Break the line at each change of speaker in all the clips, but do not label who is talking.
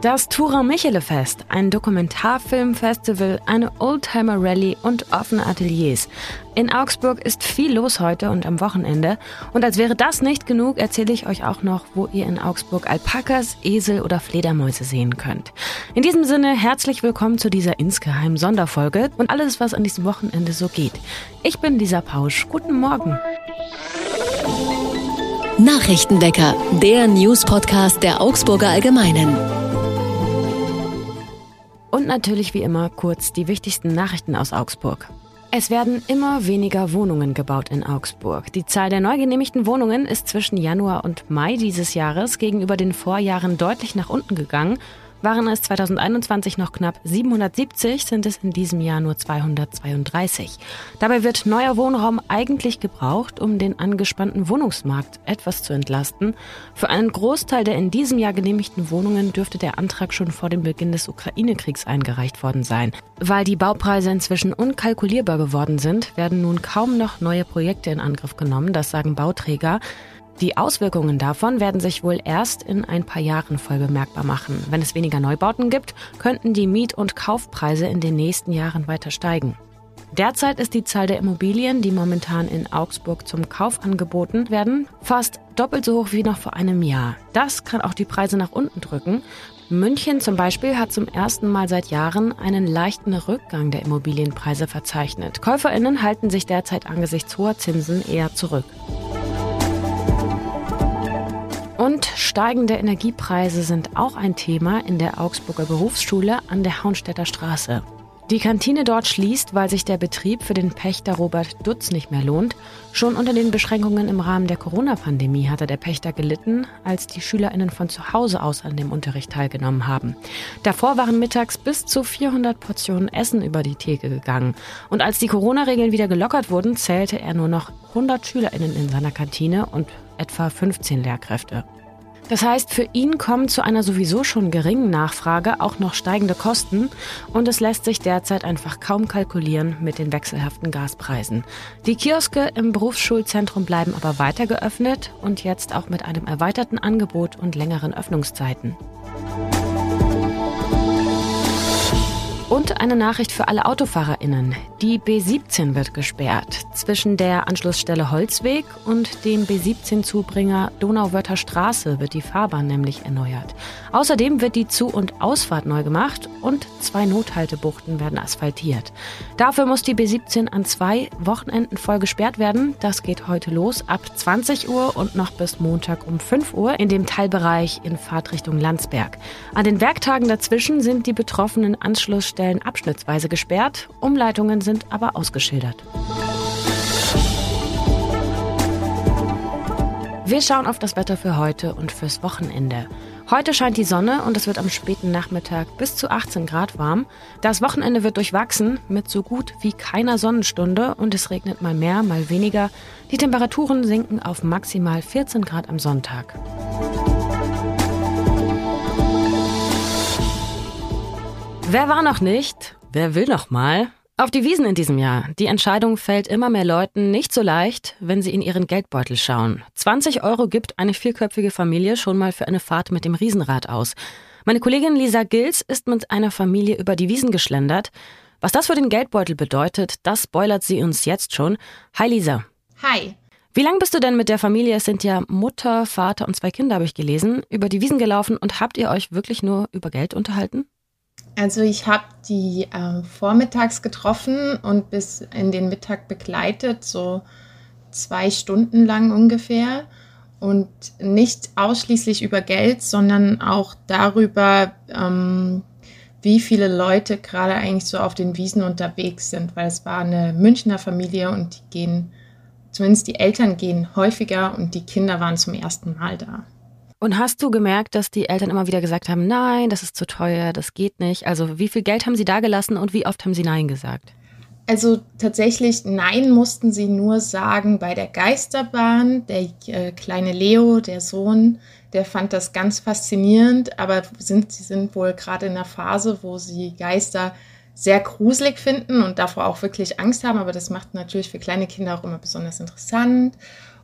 Das Tura Michele Fest, ein Dokumentarfilmfestival, eine Oldtimer Rallye und offene Ateliers. In Augsburg ist viel los heute und am Wochenende. Und als wäre das nicht genug, erzähle ich euch auch noch, wo ihr in Augsburg Alpakas, Esel oder Fledermäuse sehen könnt. In diesem Sinne herzlich willkommen zu dieser insgeheimen Sonderfolge und alles, was an diesem Wochenende so geht. Ich bin Lisa Pausch. Guten Morgen.
Nachrichtenwecker, der News-Podcast der Augsburger Allgemeinen.
Und natürlich wie immer kurz die wichtigsten Nachrichten aus Augsburg. Es werden immer weniger Wohnungen gebaut in Augsburg. Die Zahl der neu genehmigten Wohnungen ist zwischen Januar und Mai dieses Jahres gegenüber den Vorjahren deutlich nach unten gegangen waren es 2021 noch knapp 770, sind es in diesem Jahr nur 232. Dabei wird neuer Wohnraum eigentlich gebraucht, um den angespannten Wohnungsmarkt etwas zu entlasten. Für einen Großteil der in diesem Jahr genehmigten Wohnungen dürfte der Antrag schon vor dem Beginn des Ukraine-Kriegs eingereicht worden sein. Weil die Baupreise inzwischen unkalkulierbar geworden sind, werden nun kaum noch neue Projekte in Angriff genommen, das sagen Bauträger. Die Auswirkungen davon werden sich wohl erst in ein paar Jahren voll bemerkbar machen. Wenn es weniger Neubauten gibt, könnten die Miet- und Kaufpreise in den nächsten Jahren weiter steigen. Derzeit ist die Zahl der Immobilien, die momentan in Augsburg zum Kauf angeboten werden, fast doppelt so hoch wie noch vor einem Jahr. Das kann auch die Preise nach unten drücken. München zum Beispiel hat zum ersten Mal seit Jahren einen leichten Rückgang der Immobilienpreise verzeichnet. Käuferinnen halten sich derzeit angesichts hoher Zinsen eher zurück. Und steigende Energiepreise sind auch ein Thema in der Augsburger Berufsschule an der Haunstädter Straße. Die Kantine dort schließt, weil sich der Betrieb für den Pächter Robert Dutz nicht mehr lohnt. Schon unter den Beschränkungen im Rahmen der Corona-Pandemie hatte der Pächter gelitten, als die SchülerInnen von zu Hause aus an dem Unterricht teilgenommen haben. Davor waren mittags bis zu 400 Portionen Essen über die Theke gegangen. Und als die Corona-Regeln wieder gelockert wurden, zählte er nur noch 100 SchülerInnen in seiner Kantine und etwa 15 Lehrkräfte. Das heißt, für ihn kommen zu einer sowieso schon geringen Nachfrage auch noch steigende Kosten und es lässt sich derzeit einfach kaum kalkulieren mit den wechselhaften Gaspreisen. Die Kioske im Berufsschulzentrum bleiben aber weiter geöffnet und jetzt auch mit einem erweiterten Angebot und längeren Öffnungszeiten. Und eine Nachricht für alle AutofahrerInnen. Die B17 wird gesperrt. Zwischen der Anschlussstelle Holzweg und dem B17-Zubringer Donauwörther Straße wird die Fahrbahn nämlich erneuert. Außerdem wird die Zu- und Ausfahrt neu gemacht und zwei Nothaltebuchten werden asphaltiert. Dafür muss die B17 an zwei Wochenenden voll gesperrt werden. Das geht heute los ab 20 Uhr und noch bis Montag um 5 Uhr in dem Teilbereich in Fahrtrichtung Landsberg. An den Werktagen dazwischen sind die betroffenen Anschlussstellen Stellen abschnittsweise gesperrt, Umleitungen sind aber ausgeschildert. Wir schauen auf das Wetter für heute und fürs Wochenende. Heute scheint die Sonne und es wird am späten Nachmittag bis zu 18 Grad warm. Das Wochenende wird durchwachsen mit so gut wie keiner Sonnenstunde und es regnet mal mehr, mal weniger. Die Temperaturen sinken auf maximal 14 Grad am Sonntag. Wer war noch nicht? Wer will noch mal? Auf die Wiesen in diesem Jahr. Die Entscheidung fällt immer mehr Leuten nicht so leicht, wenn sie in ihren Geldbeutel schauen. 20 Euro gibt eine vierköpfige Familie schon mal für eine Fahrt mit dem Riesenrad aus. Meine Kollegin Lisa Gils ist mit einer Familie über die Wiesen geschlendert. Was das für den Geldbeutel bedeutet, das spoilert sie uns jetzt schon. Hi Lisa.
Hi.
Wie lange bist du denn mit der Familie, es sind ja Mutter, Vater und zwei Kinder, habe ich gelesen, über die Wiesen gelaufen und habt ihr euch wirklich nur über Geld unterhalten?
Also ich habe die äh, vormittags getroffen und bis in den Mittag begleitet, so zwei Stunden lang ungefähr. Und nicht ausschließlich über Geld, sondern auch darüber, ähm, wie viele Leute gerade eigentlich so auf den Wiesen unterwegs sind, weil es war eine Münchner Familie und die gehen, zumindest die Eltern gehen häufiger und die Kinder waren zum ersten Mal da.
Und hast du gemerkt, dass die Eltern immer wieder gesagt haben, nein, das ist zu teuer, das geht nicht? Also wie viel Geld haben sie da gelassen und wie oft haben sie Nein gesagt?
Also tatsächlich Nein mussten sie nur sagen bei der Geisterbahn. Der äh, kleine Leo, der Sohn, der fand das ganz faszinierend, aber sind, sie sind wohl gerade in einer Phase, wo sie Geister sehr gruselig finden und davor auch wirklich Angst haben. Aber das macht natürlich für kleine Kinder auch immer besonders interessant.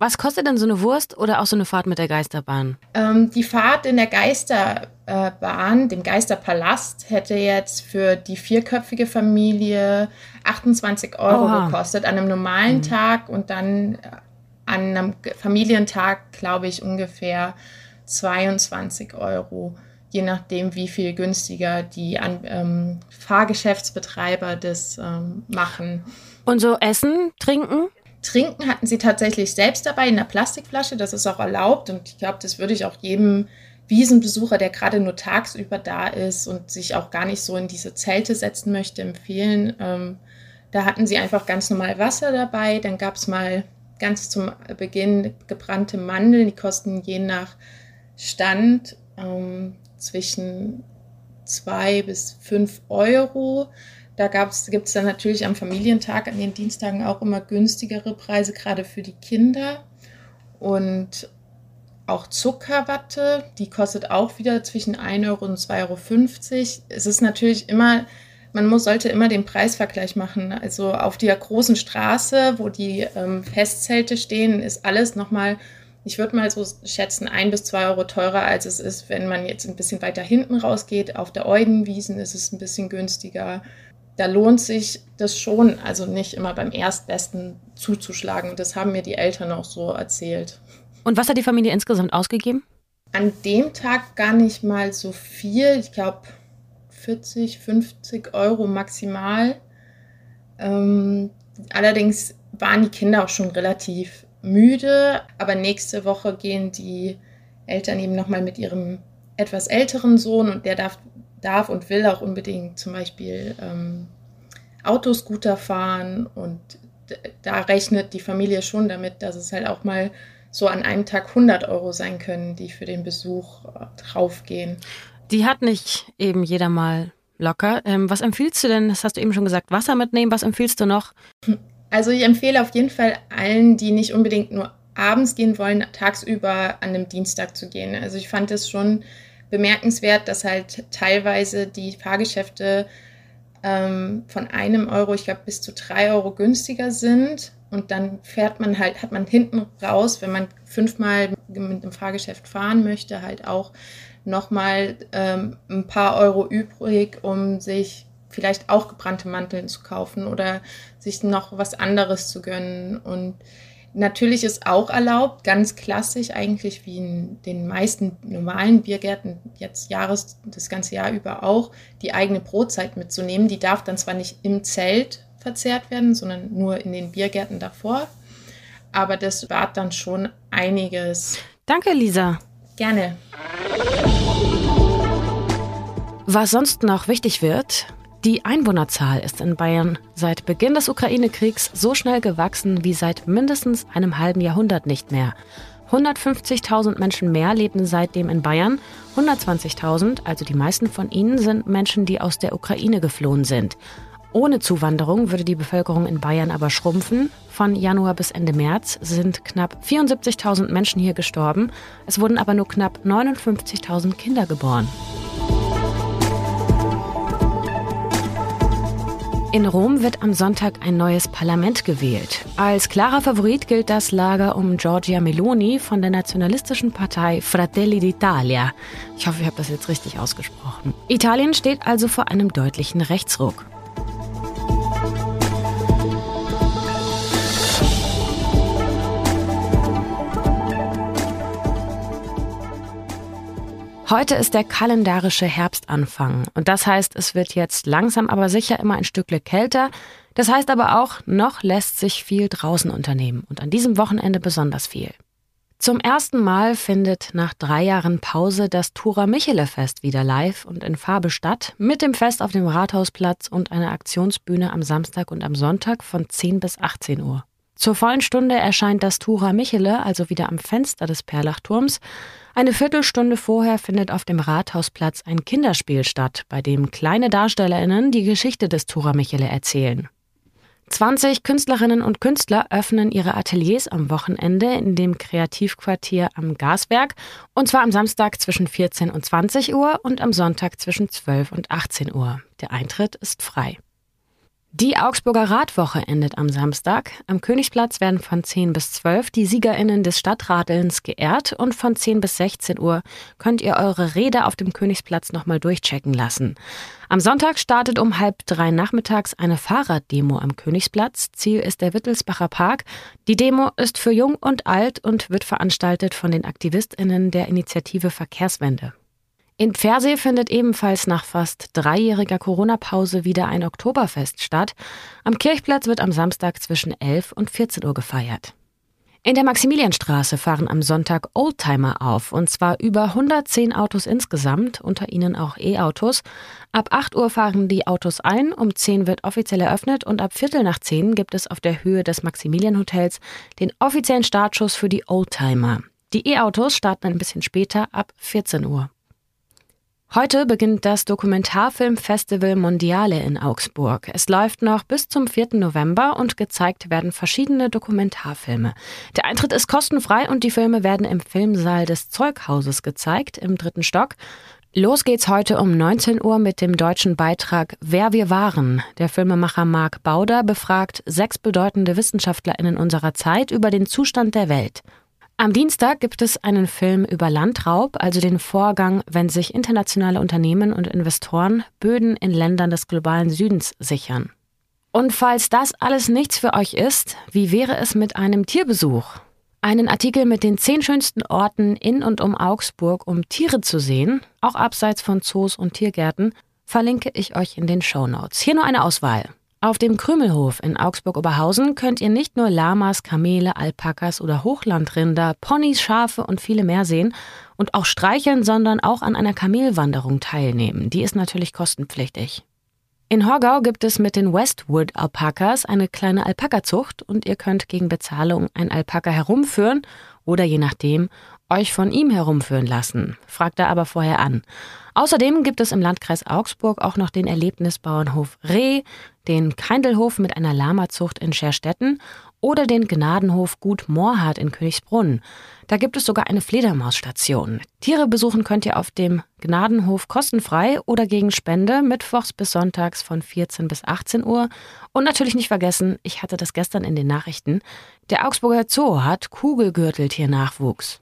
Was kostet denn so eine Wurst oder auch so eine Fahrt mit der Geisterbahn?
Ähm, die Fahrt in der Geisterbahn, dem Geisterpalast, hätte jetzt für die vierköpfige Familie 28 Euro Oha. gekostet an einem normalen mhm. Tag und dann an einem Familientag, glaube ich, ungefähr 22 Euro, je nachdem, wie viel günstiger die an, ähm, Fahrgeschäftsbetreiber das ähm, machen.
Und so Essen, Trinken?
Trinken hatten sie tatsächlich selbst dabei in einer Plastikflasche, das ist auch erlaubt und ich glaube, das würde ich auch jedem Wiesenbesucher, der gerade nur tagsüber da ist und sich auch gar nicht so in diese Zelte setzen möchte, empfehlen. Ähm, da hatten sie einfach ganz normal Wasser dabei, dann gab es mal ganz zum Beginn gebrannte Mandeln, die kosten je nach Stand ähm, zwischen zwei bis fünf Euro. Da gibt es dann natürlich am Familientag an den Dienstagen auch immer günstigere Preise, gerade für die Kinder. Und auch Zuckerwatte, die kostet auch wieder zwischen 1 Euro und 2,50 Euro. Es ist natürlich immer man muss, sollte immer den Preisvergleich machen. Also auf der großen Straße, wo die ähm, Festzelte stehen, ist alles nochmal, ich würde mal so schätzen, ein bis zwei Euro teurer, als es ist, wenn man jetzt ein bisschen weiter hinten rausgeht. Auf der Eudenwiesen ist es ein bisschen günstiger. Da lohnt sich das schon, also nicht immer beim Erstbesten zuzuschlagen. Das haben mir die Eltern auch so erzählt.
Und was hat die Familie insgesamt ausgegeben?
An dem Tag gar nicht mal so viel. Ich glaube, 40, 50 Euro maximal. Ähm, allerdings waren die Kinder auch schon relativ müde, aber nächste Woche gehen die Eltern eben nochmal mit ihrem etwas älteren Sohn und der darf, darf und will auch unbedingt zum Beispiel ähm, Autoscooter fahren und da rechnet die Familie schon damit, dass es halt auch mal so an einem Tag 100 Euro sein können, die für den Besuch äh, draufgehen.
Die hat nicht eben jeder mal locker. Ähm, was empfiehlst du denn? Das hast du eben schon gesagt, Wasser mitnehmen. Was empfiehlst du noch?
Also ich empfehle auf jeden Fall allen, die nicht unbedingt nur abends gehen wollen, tagsüber an einem Dienstag zu gehen. Also ich fand es schon bemerkenswert, dass halt teilweise die Fahrgeschäfte ähm, von einem Euro, ich glaube, bis zu drei Euro günstiger sind. Und dann fährt man halt, hat man hinten raus, wenn man fünfmal mit einem Fahrgeschäft fahren möchte, halt auch nochmal ähm, ein paar Euro übrig, um sich vielleicht auch gebrannte Manteln zu kaufen oder sich noch was anderes zu gönnen. Und natürlich ist auch erlaubt, ganz klassisch eigentlich wie in den meisten normalen Biergärten, jetzt Jahres, das ganze Jahr über auch, die eigene Brotzeit mitzunehmen. Die darf dann zwar nicht im Zelt verzehrt werden, sondern nur in den Biergärten davor. Aber das spart dann schon einiges.
Danke, Lisa.
Gerne.
Was sonst noch wichtig wird, die Einwohnerzahl ist in Bayern seit Beginn des Ukraine-Kriegs so schnell gewachsen wie seit mindestens einem halben Jahrhundert nicht mehr. 150.000 Menschen mehr leben seitdem in Bayern. 120.000, also die meisten von ihnen, sind Menschen, die aus der Ukraine geflohen sind. Ohne Zuwanderung würde die Bevölkerung in Bayern aber schrumpfen. Von Januar bis Ende März sind knapp 74.000 Menschen hier gestorben. Es wurden aber nur knapp 59.000 Kinder geboren. In Rom wird am Sonntag ein neues Parlament gewählt. Als klarer Favorit gilt das Lager um Giorgia Meloni von der nationalistischen Partei Fratelli d'Italia. Ich hoffe, ich habe das jetzt richtig ausgesprochen. Italien steht also vor einem deutlichen Rechtsruck. Heute ist der kalendarische Herbstanfang und das heißt, es wird jetzt langsam aber sicher immer ein Stückle kälter. Das heißt aber auch, noch lässt sich viel draußen unternehmen und an diesem Wochenende besonders viel. Zum ersten Mal findet nach drei Jahren Pause das Tura Michele Fest wieder live und in Farbe statt, mit dem Fest auf dem Rathausplatz und einer Aktionsbühne am Samstag und am Sonntag von 10 bis 18 Uhr. Zur vollen Stunde erscheint das Tura Michele also wieder am Fenster des Perlachturms. Eine Viertelstunde vorher findet auf dem Rathausplatz ein Kinderspiel statt, bei dem kleine DarstellerInnen die Geschichte des Tura Michele erzählen. 20 Künstlerinnen und Künstler öffnen ihre Ateliers am Wochenende in dem Kreativquartier am Gaswerk und zwar am Samstag zwischen 14 und 20 Uhr und am Sonntag zwischen 12 und 18 Uhr. Der Eintritt ist frei. Die Augsburger Radwoche endet am Samstag. Am Königsplatz werden von 10 bis 12 die SiegerInnen des Stadtradelns geehrt und von 10 bis 16 Uhr könnt ihr eure Räder auf dem Königsplatz nochmal durchchecken lassen. Am Sonntag startet um halb drei nachmittags eine Fahrraddemo am Königsplatz. Ziel ist der Wittelsbacher Park. Die Demo ist für jung und alt und wird veranstaltet von den AktivistInnen der Initiative Verkehrswende. In Pfersee findet ebenfalls nach fast dreijähriger Corona-Pause wieder ein Oktoberfest statt. Am Kirchplatz wird am Samstag zwischen 11 und 14 Uhr gefeiert. In der Maximilianstraße fahren am Sonntag Oldtimer auf, und zwar über 110 Autos insgesamt, unter ihnen auch E-Autos. Ab 8 Uhr fahren die Autos ein, um 10 wird offiziell eröffnet und ab Viertel nach 10 gibt es auf der Höhe des Maximilian-Hotels den offiziellen Startschuss für die Oldtimer. Die E-Autos starten ein bisschen später ab 14 Uhr. Heute beginnt das Dokumentarfilmfestival Mondiale in Augsburg. Es läuft noch bis zum 4. November und gezeigt werden verschiedene Dokumentarfilme. Der Eintritt ist kostenfrei und die Filme werden im Filmsaal des Zeughauses gezeigt, im dritten Stock. Los geht's heute um 19 Uhr mit dem deutschen Beitrag Wer wir waren. Der Filmemacher Marc Bauder befragt sechs bedeutende WissenschaftlerInnen unserer Zeit über den Zustand der Welt. Am Dienstag gibt es einen Film über Landraub, also den Vorgang, wenn sich internationale Unternehmen und Investoren Böden in Ländern des globalen Südens sichern. Und falls das alles nichts für euch ist, wie wäre es mit einem Tierbesuch? Einen Artikel mit den zehn schönsten Orten in und um Augsburg, um Tiere zu sehen, auch abseits von Zoos und Tiergärten, verlinke ich euch in den Show Notes. Hier nur eine Auswahl. Auf dem Krümelhof in Augsburg-Oberhausen könnt ihr nicht nur Lamas, Kamele, Alpakas oder Hochlandrinder, Ponys, Schafe und viele mehr sehen und auch streicheln, sondern auch an einer Kamelwanderung teilnehmen. Die ist natürlich kostenpflichtig. In Horgau gibt es mit den Westwood Alpakas eine kleine Alpakazucht und ihr könnt gegen Bezahlung ein Alpaka herumführen oder je nachdem euch von ihm herumführen lassen. Fragt da aber vorher an. Außerdem gibt es im Landkreis Augsburg auch noch den Erlebnisbauernhof Reh, den Keindelhof mit einer Lamazucht in Scherstetten oder den Gnadenhof Gut Moorhardt in Königsbrunn. Da gibt es sogar eine Fledermausstation. Tiere besuchen könnt ihr auf dem Gnadenhof kostenfrei oder gegen Spende mittwochs bis sonntags von 14 bis 18 Uhr. Und natürlich nicht vergessen, ich hatte das gestern in den Nachrichten, der Augsburger Zoo hat Kugelgürteltiernachwuchs.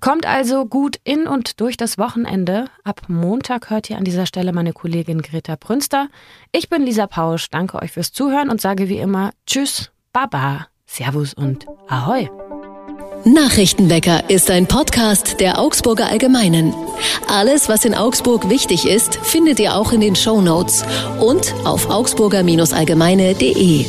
Kommt also gut in und durch das Wochenende. Ab Montag hört ihr an dieser Stelle meine Kollegin Greta Prünster. Ich bin Lisa Pausch, danke euch fürs Zuhören und sage wie immer Tschüss, Baba, Servus und Ahoi.
Nachrichtenwecker ist ein Podcast der Augsburger Allgemeinen. Alles, was in Augsburg wichtig ist, findet ihr auch in den Show Notes und auf augsburger-allgemeine.de.